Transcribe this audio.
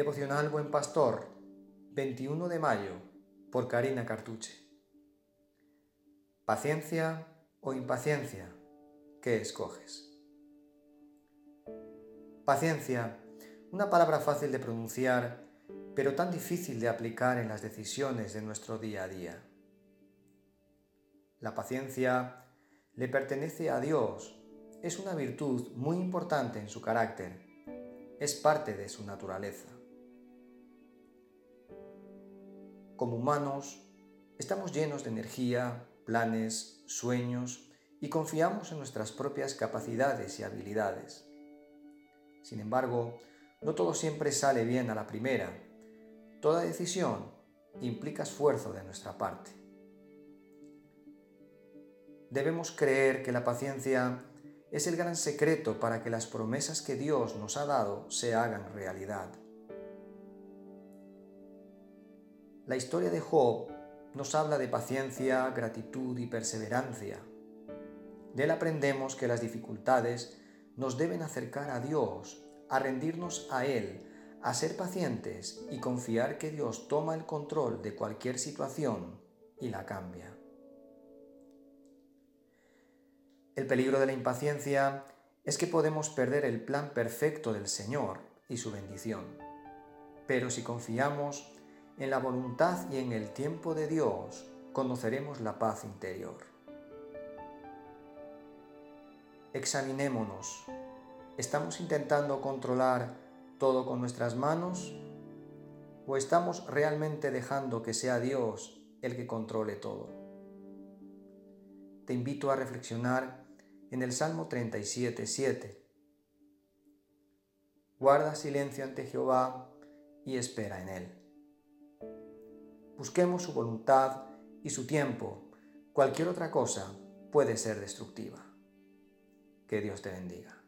Devocional Buen Pastor, 21 de mayo, por Karina Cartuche. Paciencia o impaciencia, ¿qué escoges? Paciencia, una palabra fácil de pronunciar, pero tan difícil de aplicar en las decisiones de nuestro día a día. La paciencia le pertenece a Dios, es una virtud muy importante en su carácter, es parte de su naturaleza. Como humanos, estamos llenos de energía, planes, sueños y confiamos en nuestras propias capacidades y habilidades. Sin embargo, no todo siempre sale bien a la primera. Toda decisión implica esfuerzo de nuestra parte. Debemos creer que la paciencia es el gran secreto para que las promesas que Dios nos ha dado se hagan realidad. La historia de Job nos habla de paciencia, gratitud y perseverancia. De él aprendemos que las dificultades nos deben acercar a Dios, a rendirnos a Él, a ser pacientes y confiar que Dios toma el control de cualquier situación y la cambia. El peligro de la impaciencia es que podemos perder el plan perfecto del Señor y su bendición. Pero si confiamos en la voluntad y en el tiempo de Dios conoceremos la paz interior. Examinémonos. ¿Estamos intentando controlar todo con nuestras manos? ¿O estamos realmente dejando que sea Dios el que controle todo? Te invito a reflexionar en el Salmo 37, 7. Guarda silencio ante Jehová y espera en él. Busquemos su voluntad y su tiempo. Cualquier otra cosa puede ser destructiva. Que Dios te bendiga.